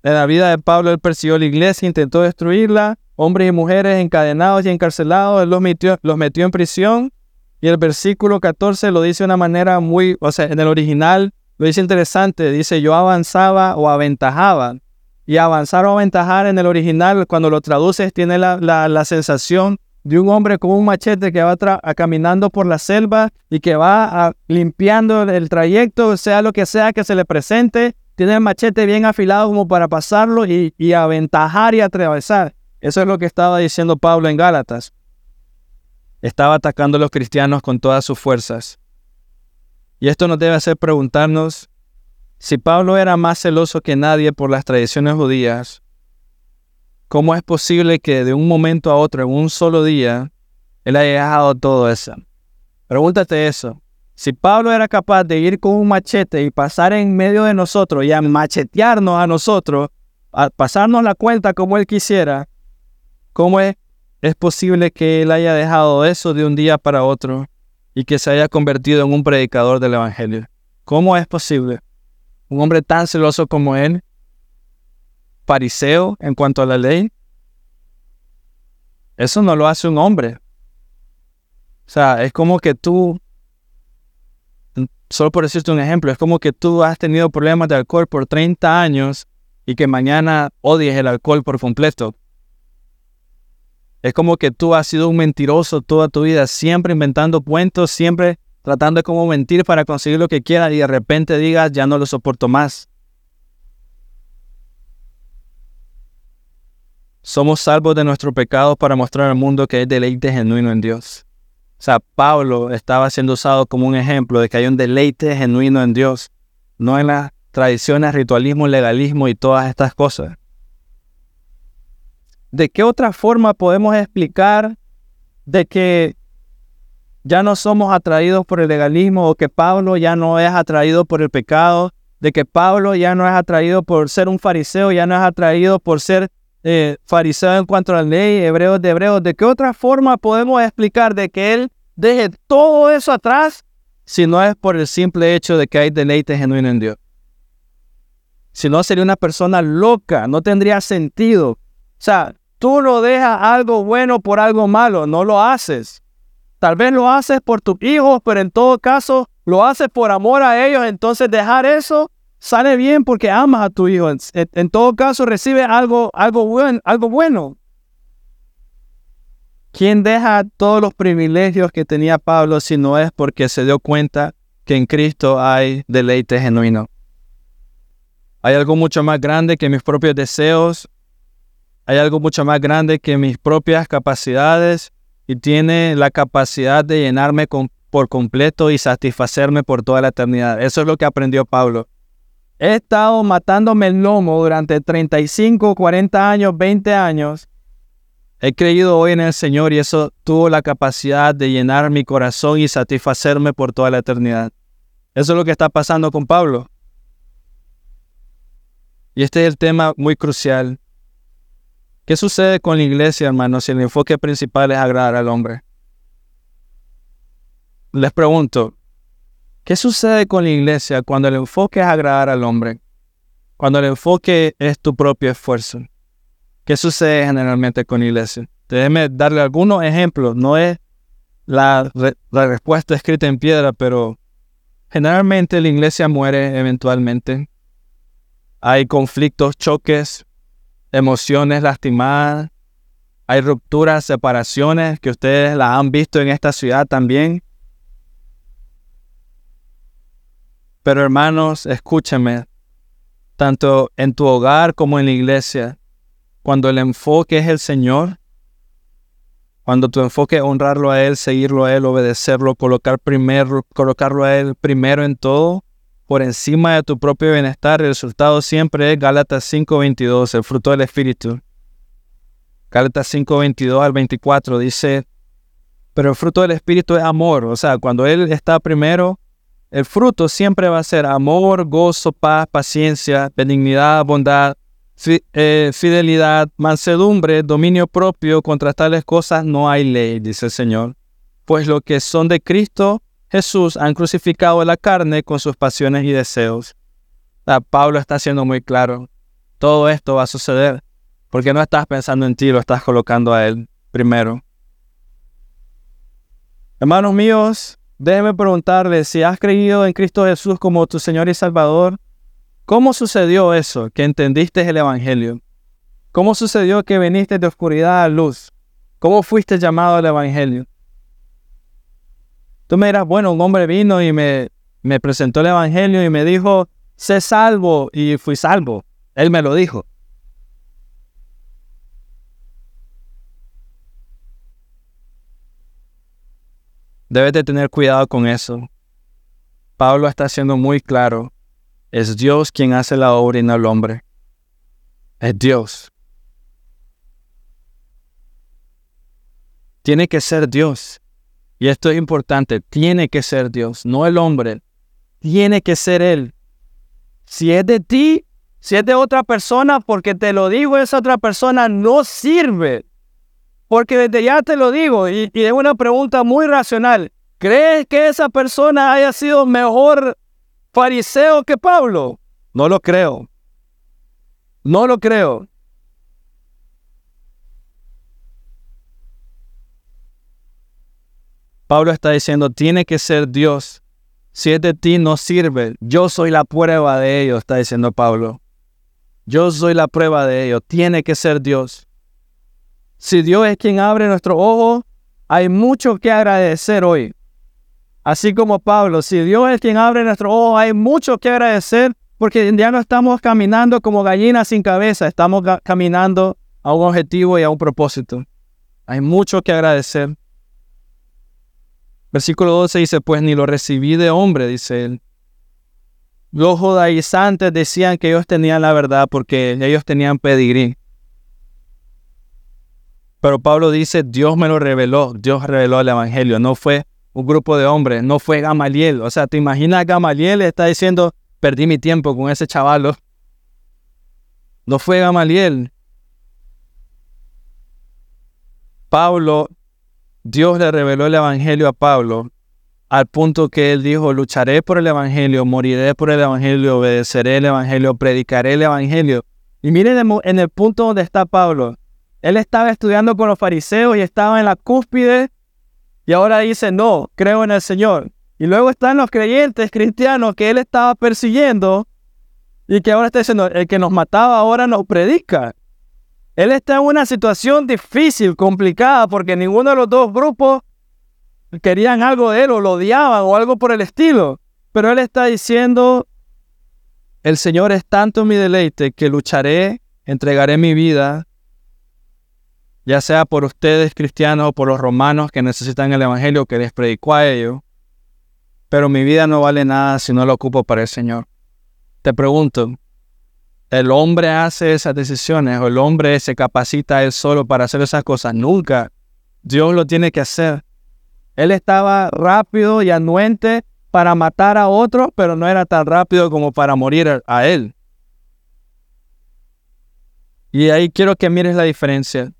en la vida de Pablo él persiguió la iglesia, intentó destruirla, hombres y mujeres encadenados y encarcelados, él los metió, los metió en prisión. Y el versículo 14 lo dice de una manera muy, o sea, en el original lo dice interesante, dice yo avanzaba o aventajaba. Y avanzar o aventajar en el original, cuando lo traduces, tiene la, la, sensación de un hombre con un machete que va caminando por la selva y que va limpiando el trayecto, sea lo que sea que se le presente, tiene el machete bien afilado como para pasarlo y, aventajar y atravesar. Eso es lo que estaba diciendo Pablo en Gálatas. Estaba atacando a los cristianos con todas sus fuerzas. Y esto nos debe hacer preguntarnos si Pablo era más celoso que nadie por las tradiciones judías, ¿cómo es posible que de un momento a otro, en un solo día, él haya dejado todo eso? Pregúntate eso. Si Pablo era capaz de ir con un machete y pasar en medio de nosotros y a machetearnos a nosotros, a pasarnos la cuenta como él quisiera, ¿cómo es, posible que él haya dejado eso de un día para otro y que se haya convertido en un predicador del Evangelio? ¿Cómo es posible? Un hombre tan celoso como él, fariseo en cuanto a la ley, eso no lo hace un hombre. O sea, es como que tú solo por decirte un ejemplo, es como que tú has tenido problemas de alcohol por 30 años y que mañana odies el alcohol por completo. Es como que tú has sido un mentiroso toda tu vida, siempre inventando cuentos, siempre tratando de como mentir para conseguir lo que quieras y de repente digas, ya no lo soporto más. Somos salvos de nuestro pecado para mostrar al mundo que hay deleite genuino en Dios. O sea, Pablo estaba siendo usado como un ejemplo de que hay un deleite genuino en Dios, no en las tradiciones, ritualismo, legalismo y todas estas cosas. ¿De qué otra forma podemos explicar de que ya no somos atraídos por el legalismo o que Pablo ya no es atraído por el pecado, de que Pablo ya no es atraído por ser un fariseo, ya no es atraído por ser eh, fariseo en cuanto a la ley, hebreos de hebreos, ¿de qué otra forma podemos explicar de que él deje todo eso atrás si no es por el simple hecho de que hay deleite genuino en Dios? Si no, sería una persona loca, no tendría sentido. O sea, tú no dejas algo bueno por algo malo, no lo haces. Tal vez lo haces por tus hijos, pero en todo caso lo haces por amor a ellos. Entonces dejar eso sale bien porque amas a tu hijo. En, todo caso, recibe algo, algo, buen, algo bueno. ¿Quién deja todos los privilegios que tenía Pablo si no es porque se dio cuenta que en Cristo hay deleite genuino? Hay algo mucho más grande que mis propios deseos. hay algo mucho más grande que mis propias capacidades y tiene la capacidad de llenarme por completo y satisfacerme por toda la eternidad. Eso es lo que aprendió Pablo. He estado matándome el lomo durante 35, 40 años, 20 años. He creído hoy en el Señor y eso tuvo la capacidad de llenar mi corazón y satisfacerme por toda la eternidad. Eso es lo que está pasando con Pablo. Y este es el tema muy crucial. ¿Qué sucede con la iglesia, hermanos, si el enfoque principal es agradar al hombre? Les pregunto, ¿qué sucede con la iglesia cuando el enfoque es agradar al hombre? Cuando el enfoque es tu propio esfuerzo. ¿Qué sucede generalmente con la iglesia? Déjeme darle algunos ejemplos. No es la, la respuesta escrita en piedra, pero generalmente la iglesia muere eventualmente hay conflictos, choques, emociones lastimadas, hay rupturas, separaciones que ustedes las han visto en esta ciudad también. Pero hermanos, escúchame, tanto en tu hogar como en la iglesia, cuando el enfoque es el Señor, cuando tu enfoque es honrarlo a Él, seguirlo a Él, obedecerlo, colocar colocarlo a Él primero en todo, por encima de tu propio bienestar, el resultado siempre es Gálatas 5:22, el fruto del Espíritu. Gálatas 5:22 al 24 dice, pero el fruto del Espíritu es amor, o sea, cuando Él está primero, el fruto siempre va a ser amor, gozo, paz, paciencia, benignidad, bondad, eh, fidelidad, mansedumbre, dominio propio, contra tales cosas no hay ley, dice el Señor. Pues lo que son de Cristo Jesús han crucificado la carne con sus pasiones y deseos. Pablo está siendo muy claro. Todo esto va a suceder porque no estás pensando en ti, lo estás colocando a Él primero. Hermanos míos, déjeme preguntarle si has creído en Cristo Jesús como tu Señor y Salvador. ¿Cómo sucedió eso, que entendiste el Evangelio? ¿Cómo sucedió que viniste de oscuridad a luz? ¿Cómo fuiste llamado al Evangelio? Tú me dirás, bueno, un hombre vino y me, me presentó el Evangelio y me dijo, sé salvo y fui salvo. Él me lo dijo. Debes de tener cuidado con eso. Pablo está siendo muy claro. Es Dios quien hace la obra y no el hombre. Es Dios. Tiene que ser Dios. Y esto es importante, tiene que ser Dios, no el hombre. Tiene que ser Él. Si es de ti, si es de otra persona, porque te lo digo, esa otra persona no sirve. Porque desde ya te lo digo, y, es una pregunta muy racional. ¿Crees que esa persona haya sido mejor fariseo que Pablo? No lo creo. No lo creo. Pablo está diciendo, tiene que ser Dios. Si es de ti, no sirve. Yo soy la prueba de ello, está diciendo Pablo. Yo soy la prueba de ello. Tiene que ser Dios. Si Dios es quien abre nuestro ojo, hay mucho que agradecer hoy. Así como Pablo, si Dios es quien abre nuestro ojo, hay mucho que agradecer porque ya no estamos caminando como gallinas sin cabeza, estamos caminando a un objetivo y a un propósito. Hay mucho que agradecer. Versículo 12 dice, pues ni lo recibí de hombre, dice él. Los judaizantes decían que ellos tenían la verdad porque ellos tenían pedigrí. Pero Pablo dice, Dios me lo reveló, Dios reveló el Evangelio, no fue un grupo de hombres, no fue Gamaliel. O sea, ¿te imaginas Gamaliel está diciendo, perdí mi tiempo con ese chavalo? No fue Gamaliel. Pablo Dios le reveló el Evangelio a Pablo al punto que él dijo, lucharé por el Evangelio, moriré por el Evangelio, obedeceré el Evangelio, predicaré el Evangelio. Y miren en el punto donde está Pablo. Él estaba estudiando con los fariseos y estaba en la cúspide y ahora dice, no, creo en el Señor. Y luego están los creyentes cristianos que él estaba persiguiendo y que ahora está diciendo, el que nos mataba ahora nos predica. Él está en una situación difícil, complicada, porque ninguno de los dos grupos querían algo de él o lo odiaban o algo por el estilo. Pero él está diciendo, el Señor es tanto mi deleite que lucharé, entregaré mi vida ya sea por ustedes cristianos o por los romanos que necesitan el Evangelio que les predicó a ellos, pero mi vida no vale nada si no lo ocupo para el Señor. Te pregunto, ¿el hombre hace esas decisiones o el hombre se capacita él solo para hacer esas cosas? Nunca. Dios lo tiene que hacer. Él estaba rápido y anuente para matar a otro, pero no era tan rápido como para morir a él. Y ahí quiero que mires la diferencia.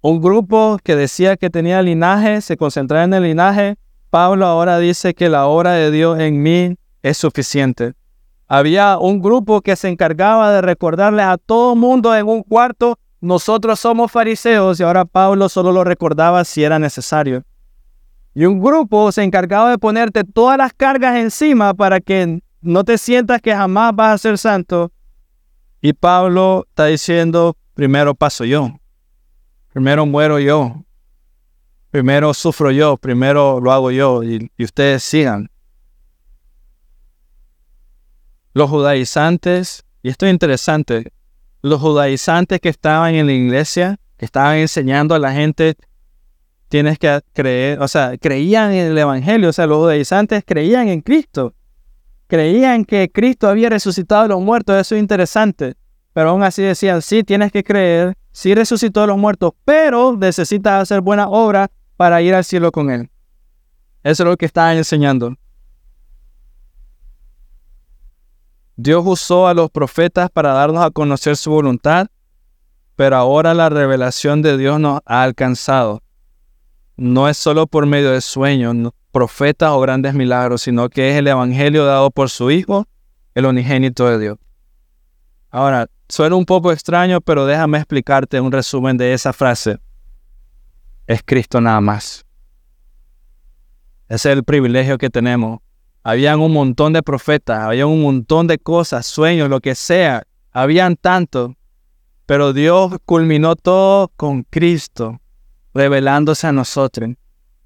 Un grupo que decía que tenía linaje, se concentraba en el linaje. Pablo ahora dice que la obra de Dios en mí es suficiente. Había un grupo que se encargaba de recordarle a todo mundo en un cuarto, nosotros somos fariseos y ahora Pablo solo lo recordaba si era necesario. Y un grupo se encargaba de ponerte todas las cargas encima para que no te sientas que jamás vas a ser santo. Y Pablo está diciendo, primero paso yo, primero muero yo, primero sufro yo, primero lo hago yo y, ustedes sigan. Los judaizantes, y esto es interesante, los judaizantes que estaban en la iglesia, que estaban enseñando a la gente tienes que creer, o sea, creían en el Evangelio, o sea, los judaizantes creían en Cristo, creían que Cristo había resucitado de los muertos, eso es interesante, pero aún así decían, sí, tienes que creer, sí resucitó de los muertos, pero necesitas hacer buena obra para ir al cielo con Él. Eso es lo que estaban enseñando. Dios usó a los profetas para darnos a conocer su voluntad, pero ahora la revelación de Dios nos ha alcanzado no es solo por medio de sueños, profetas o grandes milagros, sino que es el Evangelio dado por su Hijo, el unigénito de Dios. Ahora, suena un poco extraño, pero déjame explicarte un resumen de esa frase. Es Cristo nada más. Ese es el privilegio que tenemos. Habían un montón de profetas, había un montón de cosas, sueños, lo que sea. Habían tanto. Pero Dios culminó todo con Cristo revelándose a nosotros.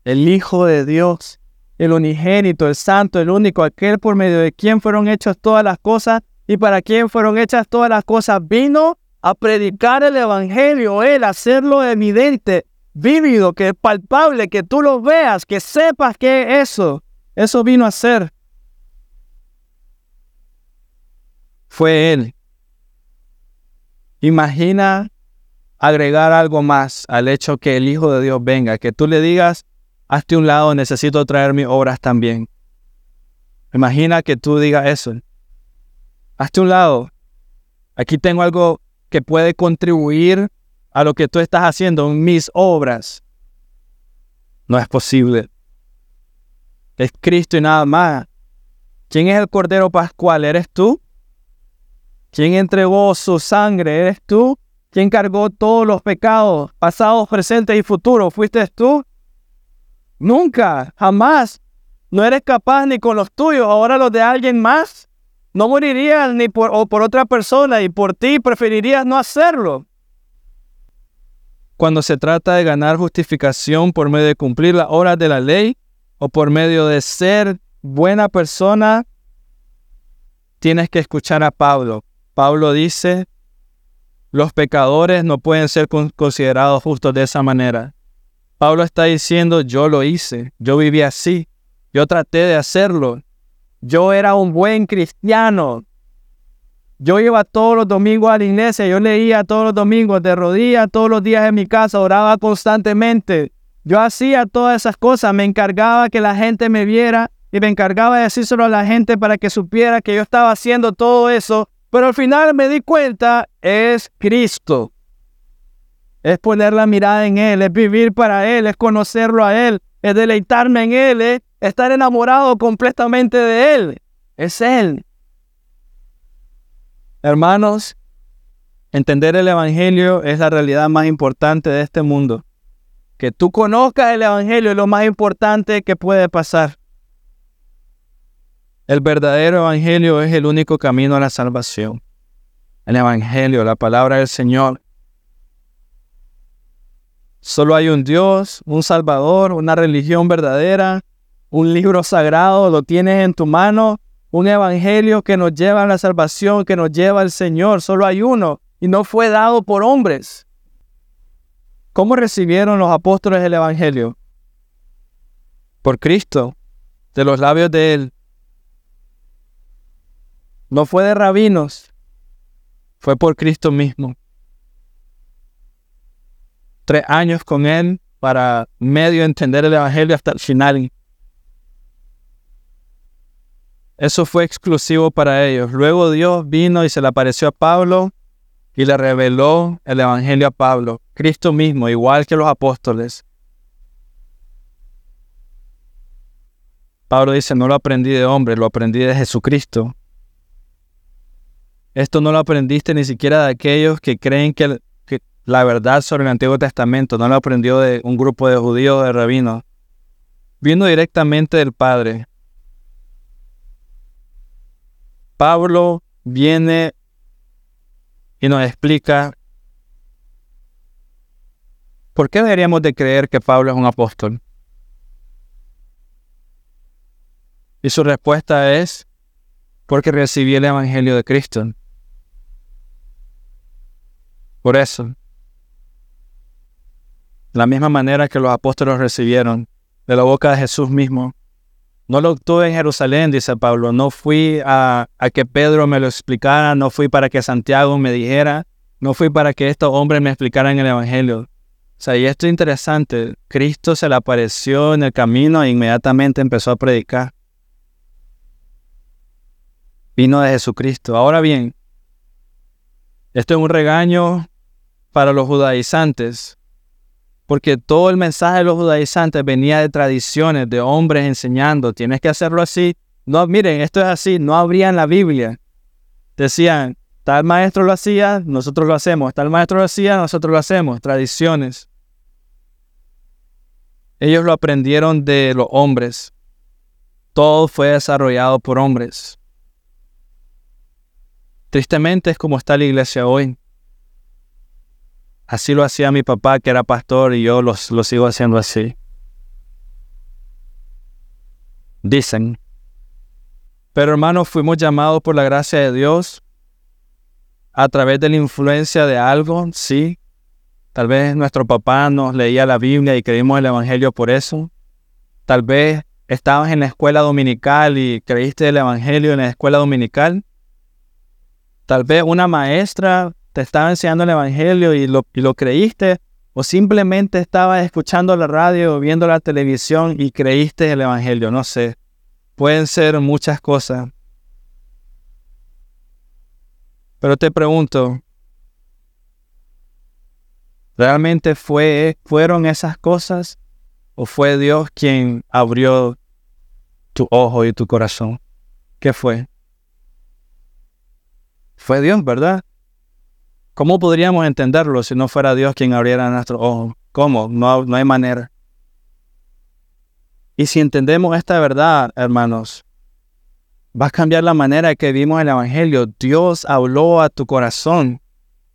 El Hijo de Dios, el unigénito, el santo, el único, aquel por medio de quien fueron hechas todas las cosas y para quien fueron hechas todas las cosas, vino a predicar el Evangelio, Él, hacerlo evidente, vívido, que es palpable, que tú lo veas, que sepas que eso, eso vino a ser. Fue Él. Imagina agregar algo más al hecho que el Hijo de Dios venga, que tú le digas, hazte un lado, necesito traer mis obras también. Imagina que tú digas eso. Hazte un lado. Aquí tengo algo que puede contribuir a lo que tú estás haciendo, mis obras. No es posible. Es Cristo y nada más. ¿Quién es el Cordero Pascual? ¿Eres tú? ¿Quién entregó su sangre? ¿Eres tú? ¿Quién cargó todos los pecados, pasados, presentes y futuros? ¿Fuiste tú? Nunca, jamás. No eres capaz ni con los tuyos, ahora los de alguien más. No morirías ni por, o por otra persona y por ti preferirías no hacerlo. Cuando se trata de ganar justificación por medio de cumplir las horas de la ley o por medio de ser buena persona, tienes que escuchar a Pablo. Pablo dice, los pecadores no pueden ser considerados justos de esa manera. Pablo está diciendo, yo lo hice, yo viví así, yo traté de hacerlo, yo era un buen cristiano. Yo iba todos los domingos a la iglesia, yo leía todos los domingos de rodillas todos los días en mi casa, oraba constantemente. Yo hacía todas esas cosas, me encargaba que la gente me viera y me encargaba de decírselo a la gente para que supiera que yo estaba haciendo todo eso pero al final me di cuenta, es Cristo. Es poner la mirada en Él, es vivir para Él, es conocerlo a Él, es deleitarme en Él, estar enamorado completamente de Él. Es Él. Hermanos, entender el Evangelio es la realidad más importante de este mundo. Que tú conozcas el Evangelio es lo más importante que puede pasar. El verdadero evangelio es el único camino a la salvación. El evangelio, la palabra del Señor. Solo hay un Dios, un Salvador, una religión verdadera, un libro sagrado, lo tienes en tu mano, un evangelio que nos lleva a la salvación, que nos lleva al Señor. Solo hay uno y no fue dado por hombres. ¿Cómo recibieron los apóstoles el Evangelio? Por Cristo, de los labios de Él. No fue de rabinos, fue por Cristo mismo. Tres años con Él para medio entender el Evangelio hasta el final. Eso fue exclusivo para ellos. Luego Dios vino y se le apareció a Pablo y le reveló el Evangelio a Pablo, Cristo mismo, igual que los apóstoles. Pablo dice, no lo aprendí de hombre, lo aprendí de Jesucristo. Esto no lo aprendiste ni siquiera de aquellos que creen que, la verdad sobre el Antiguo Testamento, no lo aprendió de un grupo de judíos, de rabinos. Vino directamente del Padre. Pablo viene y nos explica por qué deberíamos de creer que Pablo es un apóstol. Y su respuesta es porque recibí el Evangelio de Cristo. Por eso, la misma manera que los apóstoles recibieron de la boca de Jesús mismo, no lo obtuve en Jerusalén, dice Pablo. No fui a, que Pedro me lo explicara, no fui para que Santiago me dijera, no fui para que estos hombres me explicaran el Evangelio. O sea, y esto es interesante. Cristo se le apareció en el camino e inmediatamente empezó a predicar. Vino de Jesucristo. Ahora bien, esto es un regaño para los judaizantes, porque todo el mensaje de los judaizantes venía de tradiciones, de hombres enseñando, tienes que hacerlo así. No, miren, esto es así, no abrían la Biblia. Decían, tal maestro lo hacía, nosotros lo hacemos, tal maestro lo hacía, nosotros lo hacemos, tradiciones. Ellos lo aprendieron de los hombres. Todo fue desarrollado por hombres. Tristemente es como está la iglesia hoy. Así lo hacía mi papá, que era pastor, y yo lo, sigo haciendo así. Dicen. Pero hermanos, fuimos llamados por la gracia de Dios a través de la influencia de algo, sí. Tal vez nuestro papá nos leía la Biblia y creímos el Evangelio por eso. Tal vez estabas en la escuela dominical y creíste el Evangelio en la escuela dominical. Tal vez una maestra te estaba enseñando el Evangelio y lo, creíste, o simplemente estabas escuchando la radio viendo la televisión y creíste el Evangelio, no sé. Pueden ser muchas cosas. Pero te pregunto, ¿realmente fue, fueron esas cosas o fue Dios quien abrió tu ojo y tu corazón? ¿Qué fue? Fue Dios, ¿verdad? ¿Cómo podríamos entenderlo si no fuera Dios quien abriera nuestros ojos? ¿Cómo? No, no hay manera. Y si entendemos esta verdad, hermanos, va a cambiar la manera que vimos el Evangelio. Dios habló a tu corazón.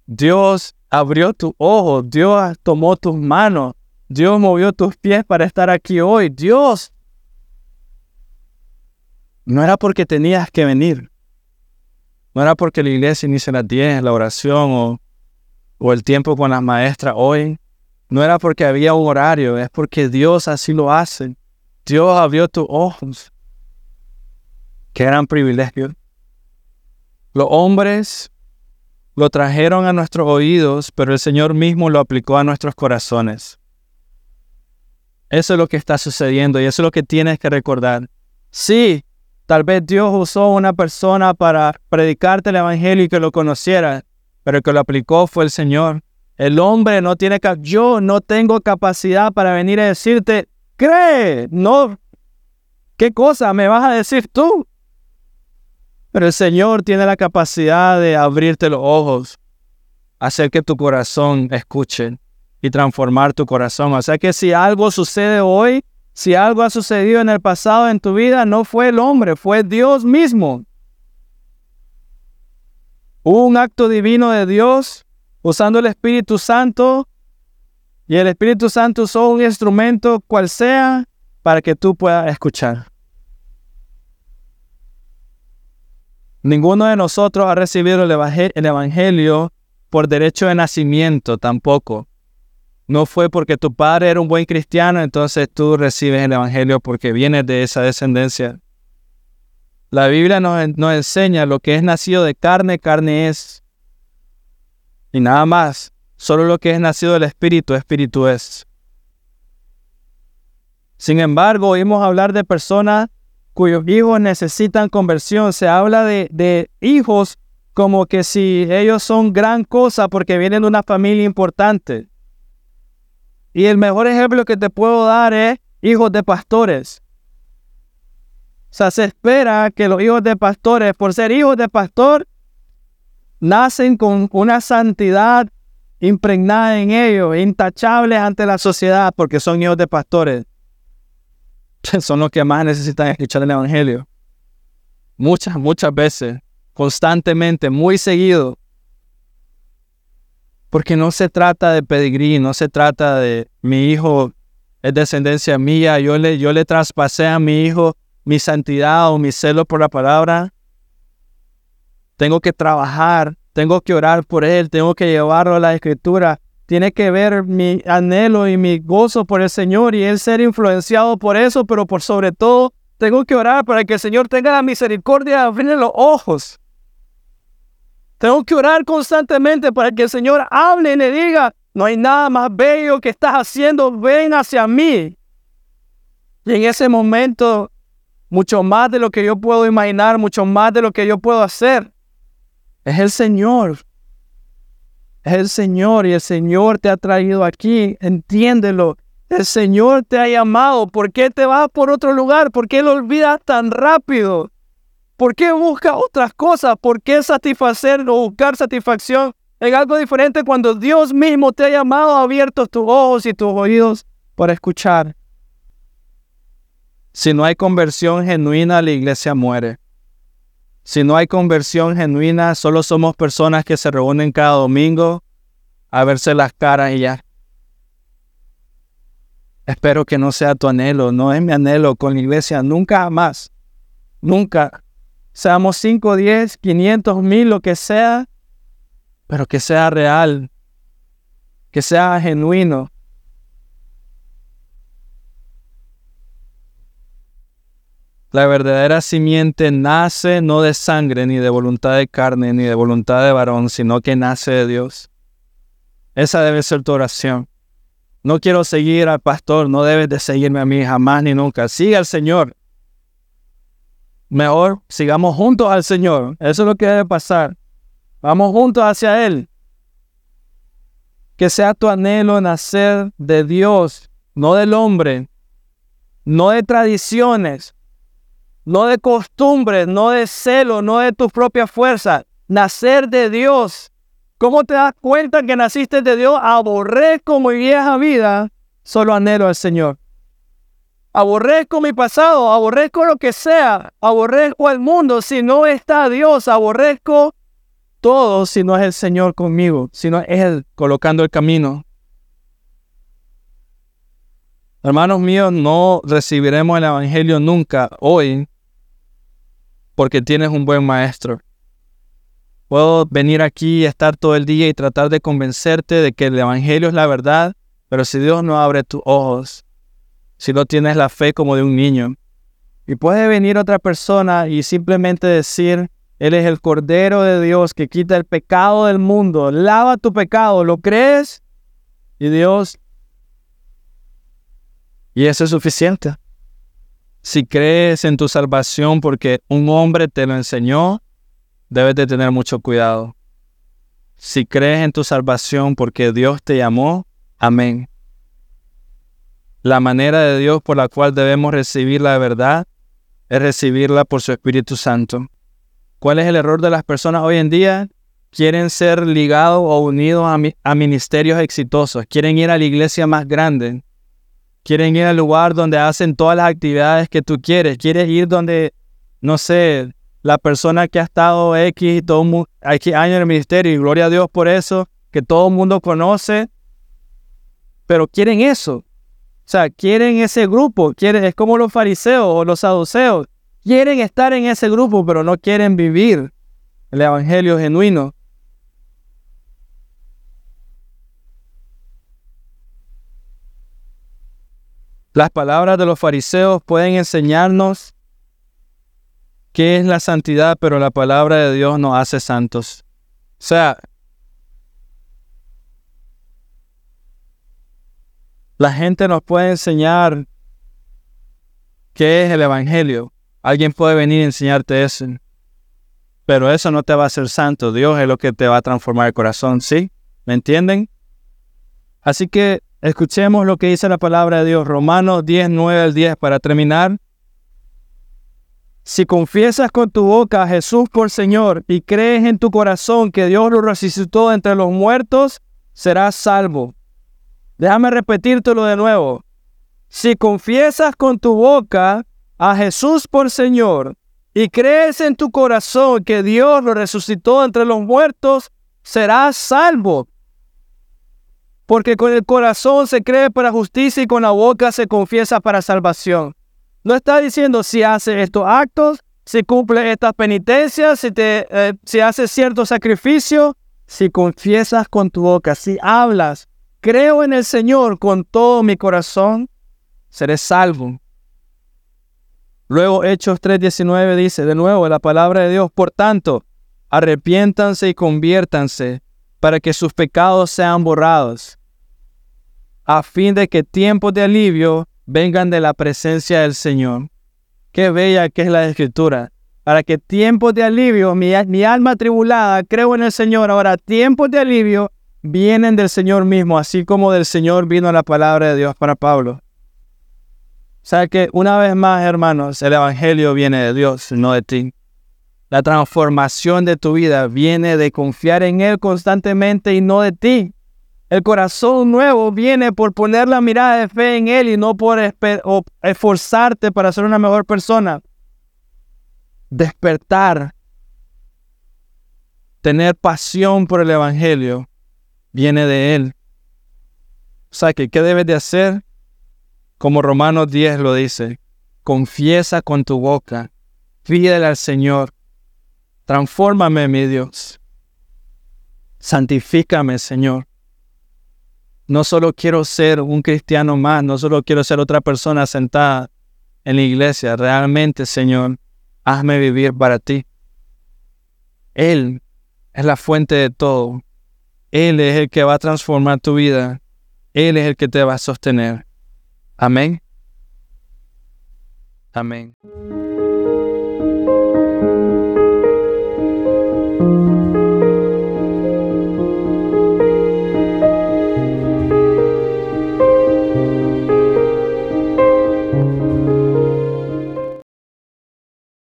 Dios abrió tu ojo. Dios tomó tus manos. Dios movió tus pies para estar aquí hoy. Dios. No era porque tenías que venir. No era porque la iglesia inicia a las 10, la oración o, o el tiempo con las maestras hoy. No era porque había un horario, es porque Dios así lo hace. Dios abrió tus ojos. Qué gran privilegio. Los hombres lo trajeron a nuestros oídos, pero el Señor mismo lo aplicó a nuestros corazones. Eso es lo que está sucediendo y eso es lo que tienes que recordar. Sí, Tal vez Dios usó una persona para predicarte el Evangelio y que lo conociera, pero el que lo aplicó fue el Señor. El hombre no tiene yo no tengo capacidad para venir a decirte, cree, no, ¿qué cosa me vas a decir tú? Pero el Señor tiene la capacidad de abrirte los ojos, hacer que tu corazón escuche y transformar tu corazón. O sea que si algo sucede hoy, si algo ha sucedido en el pasado en tu vida, no fue el hombre, fue Dios mismo. Un acto divino de Dios usando el Espíritu Santo y el Espíritu Santo usó un instrumento cual sea para que tú puedas escuchar. Ninguno de nosotros ha recibido el evangelio por derecho de nacimiento tampoco. No fue porque tu padre era un buen cristiano, entonces tú recibes el Evangelio porque vienes de esa descendencia. La Biblia nos, enseña lo que es nacido de carne, carne es. Y nada más. Solo lo que es nacido del Espíritu, Espíritu es. Sin embargo, oímos hablar de personas cuyos hijos necesitan conversión. Se habla de hijos como que si ellos son gran cosa porque vienen de una familia importante. Y el mejor ejemplo que te puedo dar es hijos de pastores. O sea, se espera que los hijos de pastores, por ser hijos de pastor, nacen con una santidad impregnada en ellos, intachables ante la sociedad, porque son hijos de pastores. Son los que más necesitan escuchar el Evangelio. Muchas, muchas veces, constantemente, muy seguido. Porque no se trata de pedigrí, no se trata de mi hijo es descendencia mía, yo le, yo le traspasé a mi hijo mi santidad o mi celo por la palabra. Tengo que trabajar, tengo que orar por él, tengo que llevarlo a la escritura. Tiene que ver mi anhelo y mi gozo por el Señor y él ser influenciado por eso, pero por sobre todo tengo que orar para que el Señor tenga la misericordia de abrirle los ojos tengo que orar constantemente para que el Señor hable y le diga, no hay nada más bello que estás haciendo, ven hacia mí. Y en ese momento, mucho más de lo que yo puedo imaginar, mucho más de lo que yo puedo hacer, es el Señor. Es el Señor y el Señor te ha traído aquí, entiéndelo. El Señor te ha llamado. ¿Por qué te vas por otro lugar? ¿Por qué lo olvidas tan rápido? ¿Por qué busca otras cosas? ¿Por qué satisfacer o buscar satisfacción en algo diferente cuando Dios mismo te ha llamado, abierto tus ojos y tus oídos para escuchar? Si no hay conversión genuina, la iglesia muere. Si no hay conversión genuina, solo somos personas que se reúnen cada domingo a verse las caras y ya. Espero que no sea tu anhelo, no es mi anhelo con la iglesia, nunca más, nunca seamos 5, 10, 500, mil, lo que sea, pero que sea real, que sea genuino. La verdadera simiente nace no de sangre, ni de voluntad de carne, ni de voluntad de varón, sino que nace de Dios. Esa debe ser tu oración. No quiero seguir al pastor, no debes de seguirme a mí jamás ni nunca. Sigue al Señor mejor sigamos juntos al Señor. Eso es lo que debe pasar. Vamos juntos hacia Él. Que sea tu anhelo nacer de Dios, no del hombre, no de tradiciones, no de costumbres, no de celo, no de tu propia fuerza. Nacer de Dios. ¿Cómo te das cuenta que naciste de Dios? Aborrezco mi vieja vida, solo anhelo al Señor. Aborrezco mi pasado, aborrezco lo que sea, aborrezco al mundo si no está Dios, aborrezco todo si no es el Señor conmigo, si no es Él colocando el camino. Hermanos míos, no recibiremos el Evangelio nunca hoy porque tienes un buen maestro. Puedo venir aquí y estar todo el día y tratar de convencerte de que el Evangelio es la verdad, pero si Dios no abre tus ojos, si no tienes la fe como de un niño. Y puede venir otra persona y simplemente decir, Él es el Cordero de Dios que quita el pecado del mundo, lava tu pecado, ¿lo crees? Y Dios, y eso es suficiente. Si crees en tu salvación porque un hombre te lo enseñó, debes de tener mucho cuidado. Si crees en tu salvación porque Dios te llamó, amén. La manera de Dios por la cual debemos recibir la verdad es recibirla por su Espíritu Santo. ¿Cuál es el error de las personas hoy en día? Quieren ser ligados o unidos a, ministerios exitosos, quieren ir a la iglesia más grande, quieren ir al lugar donde hacen todas las actividades que tú quieres, quieres ir donde, no sé, la persona que ha estado X, todo, X años en el ministerio, y gloria a Dios por eso, que todo el mundo conoce, pero quieren eso. O sea, quieren ese grupo, quieren, es como los fariseos o los saduceos. Quieren estar en ese grupo, pero no quieren vivir el evangelio genuino. Las palabras de los fariseos pueden enseñarnos qué es la santidad, pero la palabra de Dios nos hace santos. O sea, la gente nos puede enseñar qué es el Evangelio. Alguien puede venir y enseñarte eso. Pero eso no te va a hacer santo. Dios es lo que te va a transformar el corazón, ¿sí? ¿Me entienden? Así que escuchemos lo que dice la palabra de Dios. Romanos 10, 9 al 10 para terminar. Si confiesas con tu boca a Jesús por Señor y crees en tu corazón que Dios lo resucitó entre los muertos, serás salvo. Déjame repetírtelo de nuevo. Si confiesas con tu boca a Jesús por Señor y crees en tu corazón que Dios lo resucitó entre los muertos, serás salvo. Porque con el corazón se cree para justicia y con la boca se confiesa para salvación. No está diciendo si hace estos actos, si cumple estas penitencias, si, te, eh, si haces cierto sacrificio, si confiesas con tu boca, si hablas, creo en el Señor con todo mi corazón, seré salvo. Luego Hechos 3:19 dice de nuevo la palabra de Dios, por tanto, arrepiéntanse y conviértanse para que sus pecados sean borrados, a fin de que tiempos de alivio vengan de la presencia del Señor. Qué bella que es la escritura. Para que tiempos de alivio, mi, mi alma tribulada, creo en el Señor. Ahora, tiempos de alivio vienen del Señor mismo, así como del Señor vino la palabra de Dios para Pablo. O sea que una vez más, hermanos, el Evangelio viene de Dios, no de ti. La transformación de tu vida viene de confiar en Él constantemente y no de ti. El corazón nuevo viene por poner la mirada de fe en Él y no por esforzarte para ser una mejor persona. Despertar, tener pasión por el Evangelio, viene de Él. O sea que, ¿qué debes de hacer? Como Romanos 10 lo dice, confiesa con tu boca, pídele al Señor, transfórmame, mi Dios, santifícame, Señor. No solo quiero ser un cristiano más, no solo quiero ser otra persona sentada en la iglesia, realmente, Señor, hazme vivir para ti. Él es la fuente de todo. Él es el que va a transformar tu vida. Él es el que te va a sostener. Amén. Amén.